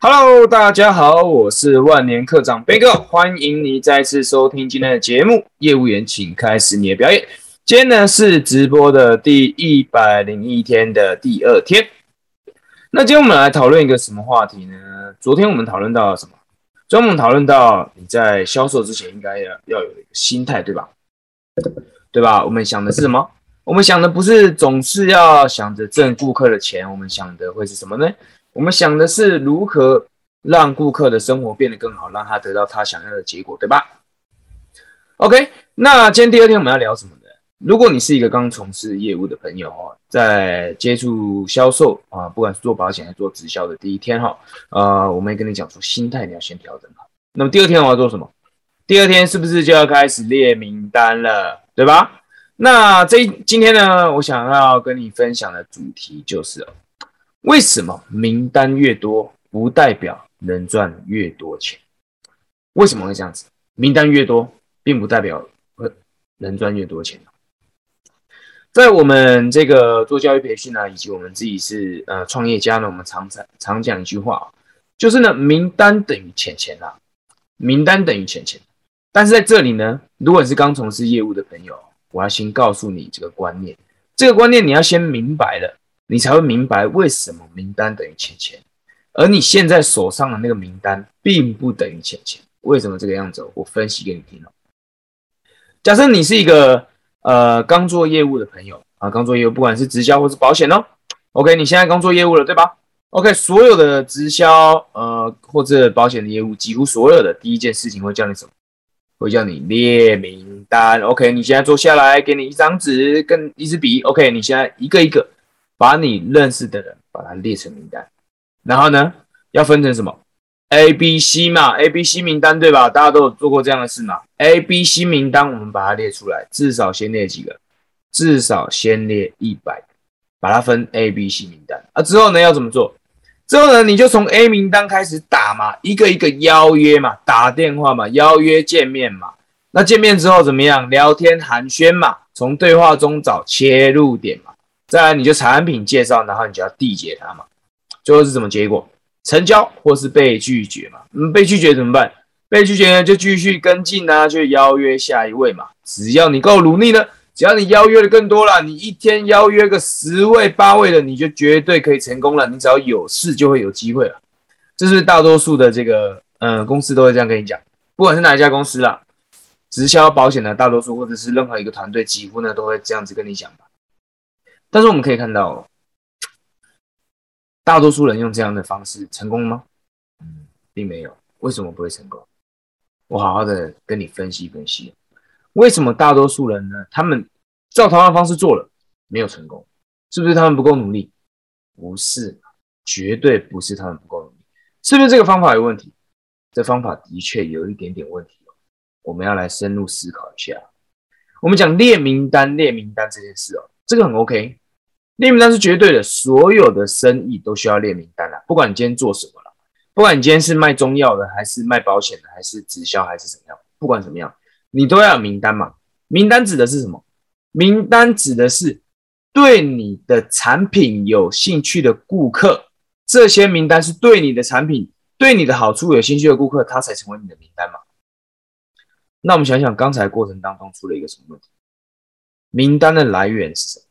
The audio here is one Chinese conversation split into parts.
Hello，大家好，我是万年课长贝哥，欢迎你再次收听今天的节目。业务员，请开始你的表演。今天呢是直播的第一百零一天的第二天。那今天我们来讨论一个什么话题呢？昨天我们讨论到了什么？昨天我们讨论到你在销售之前应该要要有一个心态，对吧？对吧？我们想的是什么？我们想的不是总是要想着挣顾客的钱，我们想的会是什么呢？我们想的是如何让顾客的生活变得更好，让他得到他想要的结果，对吧？OK，那今天第二天我们要聊什么呢？如果你是一个刚从事业务的朋友哦，在接触销售啊，不管是做保险还是做直销的第一天哈，呃，我们也跟你讲说，心态你要先调整好。那么第二天我要做什么？第二天是不是就要开始列名单了，对吧？那这今天呢，我想要跟你分享的主题就是，为什么名单越多不代表能赚越多钱？为什么会这样子？名单越多，并不代表会能赚越多钱。在我们这个做教育培训呢，以及我们自己是呃创业家呢，我们常常常讲一句话，就是呢，名单等于钱钱啊，名单等于钱钱。但是在这里呢，如果你是刚从事业务的朋友，我要先告诉你这个观念，这个观念你要先明白了，你才会明白为什么名单等于钱钱，而你现在手上的那个名单并不等于钱钱。为什么这个样子？我分析给你听哦。假设你是一个呃刚做业务的朋友啊，刚做业务，不管是直销或是保险哦，OK，你现在刚做业务了，对吧？OK，所有的直销呃或者保险的业务，几乎所有的第一件事情会叫你什么？会叫你列名单，OK？你现在坐下来，给你一张纸跟一支笔，OK？你现在一个一个把你认识的人把它列成名单，然后呢，要分成什么？A、B、C 嘛，A、B、C 名单对吧？大家都有做过这样的事嘛？A、B、C 名单，我们把它列出来，至少先列几个？至少先列一百，把它分 A、B、C 名单啊。之后呢，要怎么做？之后呢，你就从 A 名单开始打嘛，一个一个邀约嘛，打电话嘛，邀约见面嘛。那见面之后怎么样？聊天寒暄嘛，从对话中找切入点嘛。再来你就产品介绍，然后你就要缔结它嘛。最后是什么结果？成交或是被拒绝嘛？嗯，被拒绝怎么办？被拒绝呢就继续跟进啊，就邀约下一位嘛。只要你够努力呢。只要你邀约的更多了，你一天邀约个十位八位的，你就绝对可以成功了。你只要有事就会有机会了，这是大多数的这个呃公司都会这样跟你讲，不管是哪一家公司啦，直销保险的大多数或者是任何一个团队，几乎呢都会这样子跟你讲吧。但是我们可以看到，大多数人用这样的方式成功吗？嗯，并没有。为什么不会成功？我好好的跟你分析分析。为什么大多数人呢？他们照同样的方式做了，没有成功，是不是他们不够努力？不是，绝对不是他们不够努力，是不是这个方法有问题？这方法的确有一点点问题哦。我们要来深入思考一下。我们讲列名单，列名单这件事哦，这个很 OK。列名单是绝对的，所有的生意都需要列名单啊。不管你今天做什么了，不管你今天是卖中药的，还是卖保险的，还是直销，还是怎么样，不管怎么样。你都要有名单嘛？名单指的是什么？名单指的是对你的产品有兴趣的顾客。这些名单是对你的产品、对你的好处有兴趣的顾客，他才成为你的名单嘛？那我们想想，刚才过程当中出了一个什么问题？名单的来源是什么？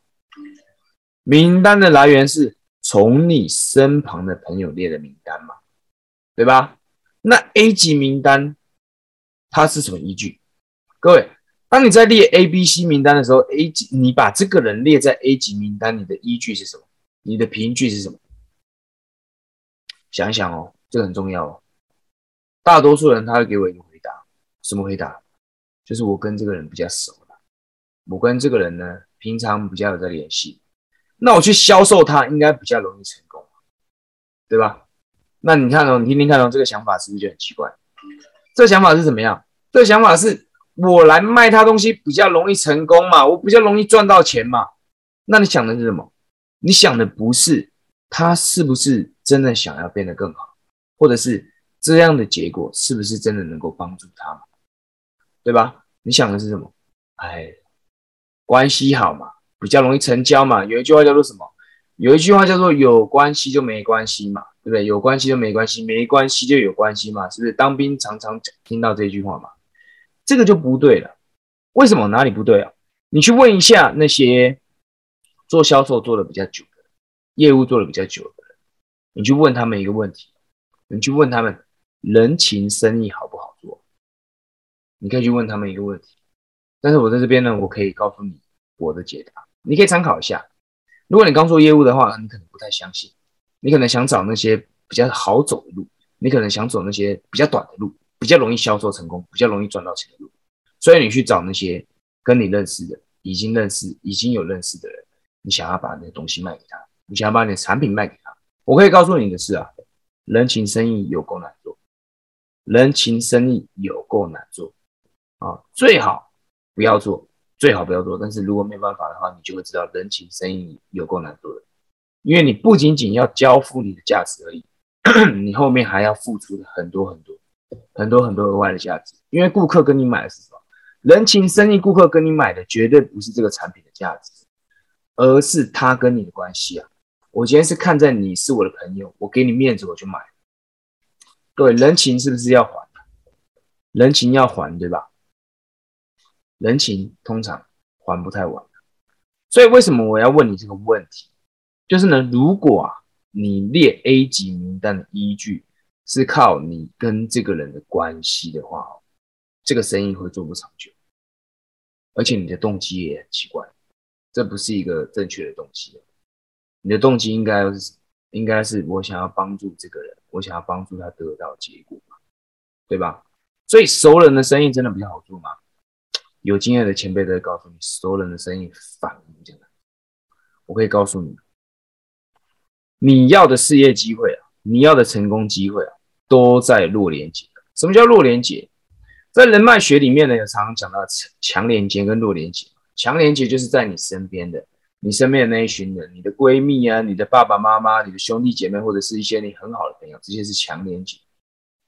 名单的来源是从你身旁的朋友列的名单嘛？对吧？那 A 级名单它是什么依据？各位，当你在列 A、B、C 名单的时候，A 级你把这个人列在 A 级名单，你的依据是什么？你的凭据是什么？想一想哦，这个很重要哦。大多数人他会给我一个回答，什么回答？就是我跟这个人比较熟，我跟这个人呢平常比较有在联系，那我去销售他应该比较容易成功，对吧？那你看哦，你听听看哦，这个想法是不是就很奇怪？这想法是怎么样？这想法是。我来卖他东西比较容易成功嘛，我比较容易赚到钱嘛。那你想的是什么？你想的不是他是不是真的想要变得更好，或者是这样的结果是不是真的能够帮助他嘛？对吧？你想的是什么？哎，关系好嘛，比较容易成交嘛。有一句话叫做什么？有一句话叫做“有关系就没关系嘛”，对不对？有关系就没关系，没关系就有关系嘛，是不是？当兵常常听到这句话嘛，这个就不对了。为什么？哪里不对啊？你去问一下那些做销售做的比较久的，业务做的比较久的人，你去问他们一个问题，你去问他们人情生意好不好做？你可以去问他们一个问题。但是我在这边呢，我可以告诉你我的解答，你可以参考一下。如果你刚做业务的话，你可能不太相信，你可能想找那些比较好走的路，你可能想走那些比较短的路，比较容易销售成功、比较容易赚到钱的路，所以你去找那些跟你认识的、已经认识、已经有认识的人，你想要把那东西卖给他，你想要把你的产品卖给他。我可以告诉你的是啊，人情生意有够难做，人情生意有够难做啊，最好不要做。最好不要做，但是如果没办法的话，你就会知道人情生意有够难做的，因为你不仅仅要交付你的价值而已，你后面还要付出很多很多很多很多额外的价值。因为顾客跟你买的是什么？人情生意，顾客跟你买的绝对不是这个产品的价值，而是他跟你的关系啊。我今天是看在你是我的朋友，我给你面子，我就买。对，人情是不是要还？人情要还，对吧？人情通常还不太完，所以为什么我要问你这个问题？就是呢，如果啊你列 A 级名单的依据是靠你跟这个人的关系的话，这个生意会做不长久，而且你的动机也很奇怪，这不是一个正确的动机。你的动机应该是应该是我想要帮助这个人，我想要帮助他得到结果嘛，对吧？所以熟人的生意真的比较好做吗？有经验的前辈都会告诉你，所有人的生意反无这样我可以告诉你，你要的事业机会啊，你要的成功机会啊，都在弱连接。什么叫弱连接？在人脉学里面呢，有常常讲到强连接跟弱连接。强连接就是在你身边的，你身边的那一群人，你的闺蜜啊，你的爸爸妈妈，你的兄弟姐妹，或者是一些你很好的朋友，这些是强连接，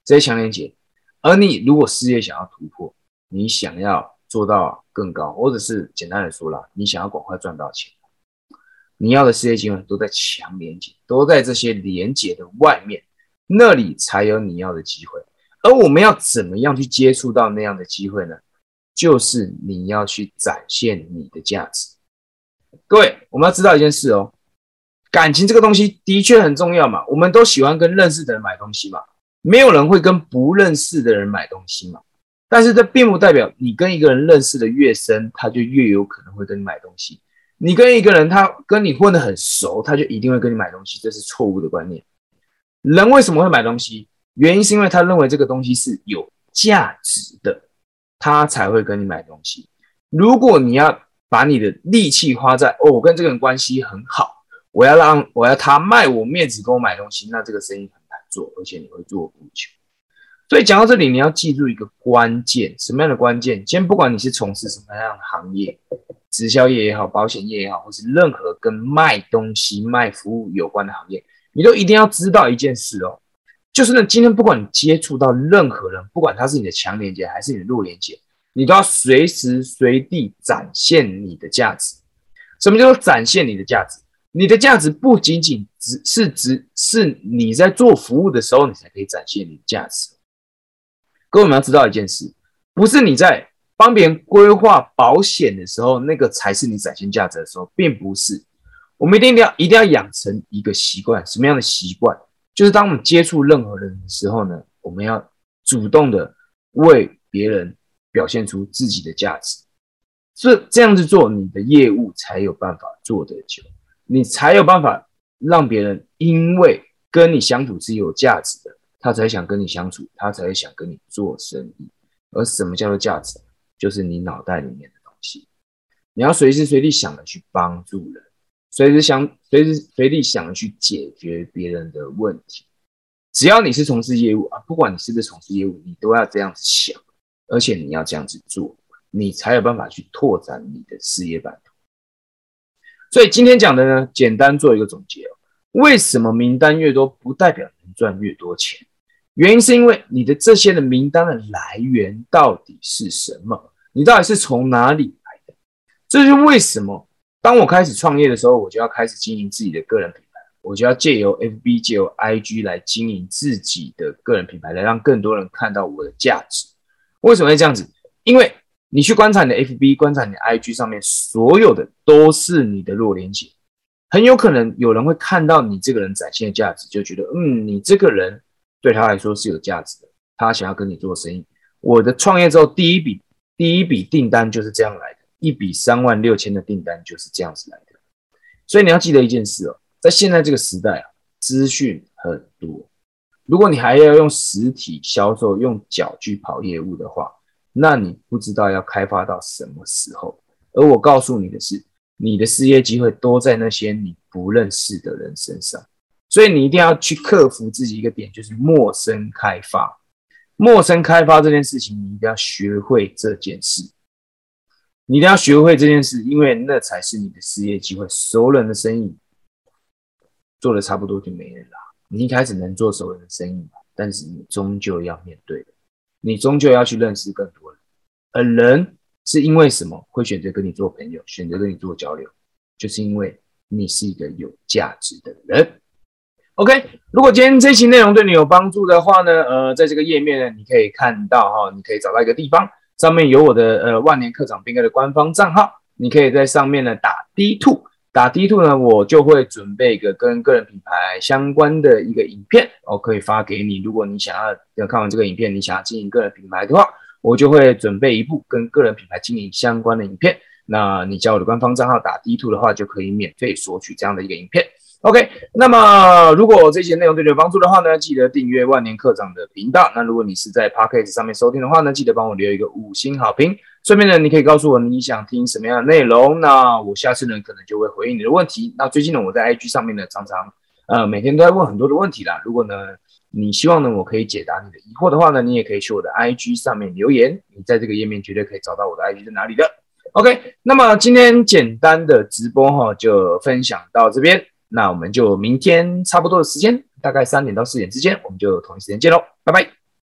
这些强连接。而你如果事业想要突破，你想要。做到更高，或者是简单的说了，你想要赶快赚到钱，你要的事业机会都在强连接，都在这些连接的外面，那里才有你要的机会。而我们要怎么样去接触到那样的机会呢？就是你要去展现你的价值。各位，我们要知道一件事哦，感情这个东西的确很重要嘛，我们都喜欢跟认识的人买东西嘛，没有人会跟不认识的人买东西嘛。但是这并不代表你跟一个人认识的越深，他就越有可能会跟你买东西。你跟一个人他跟你混得很熟，他就一定会跟你买东西，这是错误的观念。人为什么会买东西？原因是因为他认为这个东西是有价值的，他才会跟你买东西。如果你要把你的力气花在哦，我跟这个人关系很好，我要让我要他卖我面子跟我买东西，那这个生意很难做，而且你会做不久。所以讲到这里，你要记住一个关键，什么样的关键？今天不管你是从事什么样的行业，直销业也好，保险业也好，或是任何跟卖东西、卖服务有关的行业，你都一定要知道一件事哦，就是呢，今天不管你接触到任何人，不管他是你的强连接还是你的弱连接，你都要随时随地展现你的价值。什么叫做展现你的价值？你的价值不仅仅只是只是你在做服务的时候，你才可以展现你的价值。各位，我们要知道一件事，不是你在帮别人规划保险的时候，那个才是你展现价值的时候，并不是。我们一定要一定要养成一个习惯，什么样的习惯？就是当我们接触任何人的时候呢，我们要主动的为别人表现出自己的价值。这这样子做，你的业务才有办法做得久，你才有办法让别人因为跟你相处是有价值的。他才想跟你相处，他才会想跟你做生意。而什么叫做价值？就是你脑袋里面的东西。你要随时随地想着去帮助人，随时想随时随地想着去解决别人的问题。只要你是从事业务啊，不管你是不是从事业务，你都要这样子想，而且你要这样子做，你才有办法去拓展你的事业版图。所以今天讲的呢，简单做一个总结。为什么名单越多不代表能赚越多钱？原因是因为你的这些的名单的来源到底是什么？你到底是从哪里来的？这就是为什么当我开始创业的时候，我就要开始经营自己的个人品牌，我就要借由 FB、借由 IG 来经营自己的个人品牌，来让更多人看到我的价值。为什么会这样子？因为你去观察你的 FB、观察你的 IG 上面所有的都是你的弱连接，很有可能有人会看到你这个人展现的价值，就觉得嗯，你这个人对他来说是有价值的，他想要跟你做生意。我的创业之后第一笔第一笔订单就是这样来的，一笔三万六千的订单就是这样子来的。所以你要记得一件事哦，在现在这个时代啊，资讯很多，如果你还要用实体销售、用脚去跑业务的话，那你不知道要开发到什么时候。而我告诉你的是，你的事业机会都在那些你不认识的人身上，所以你一定要去克服自己一个点，就是陌生开发。陌生开发这件事情，你一定要学会这件事，你一定要学会这件事，因为那才是你的事业机会。熟人的生意做的差不多就没人了。你一开始能做熟人的生意，但是你终究要面对的，你终究要去认识更多人。而人是因为什么会选择跟你做朋友，选择跟你做交流，就是因为你是一个有价值的人。OK，如果今天这期内容对你有帮助的话呢，呃，在这个页面呢，你可以看到哈，你可以找到一个地方，上面有我的呃万年课长兵哥的官方账号，你可以在上面呢打 D two，打 D two 呢，我就会准备一个跟个人品牌相关的一个影片，我可以发给你。如果你想要要看完这个影片，你想要经营个人品牌的话，我就会准备一部跟个人品牌经营相关的影片。那你加我的官方账号打 D two 的话，就可以免费索取这样的一个影片。OK，那么如果这些内容对你有帮助的话呢，记得订阅万年课长的频道。那如果你是在 Podcast 上面收听的话呢，记得帮我留一个五星好评。顺便呢，你可以告诉我你想听什么样的内容，那我下次呢可能就会回应你的问题。那最近呢，我在 IG 上面呢常常呃每天都在问很多的问题啦。如果呢你希望呢我可以解答你的疑惑的话呢，你也可以去我的 IG 上面留言。你在这个页面绝对可以找到我的 IG 在哪里的。OK，那么今天简单的直播哈就分享到这边。那我们就明天差不多的时间，大概三点到四点之间，我们就同一时间见喽，拜拜。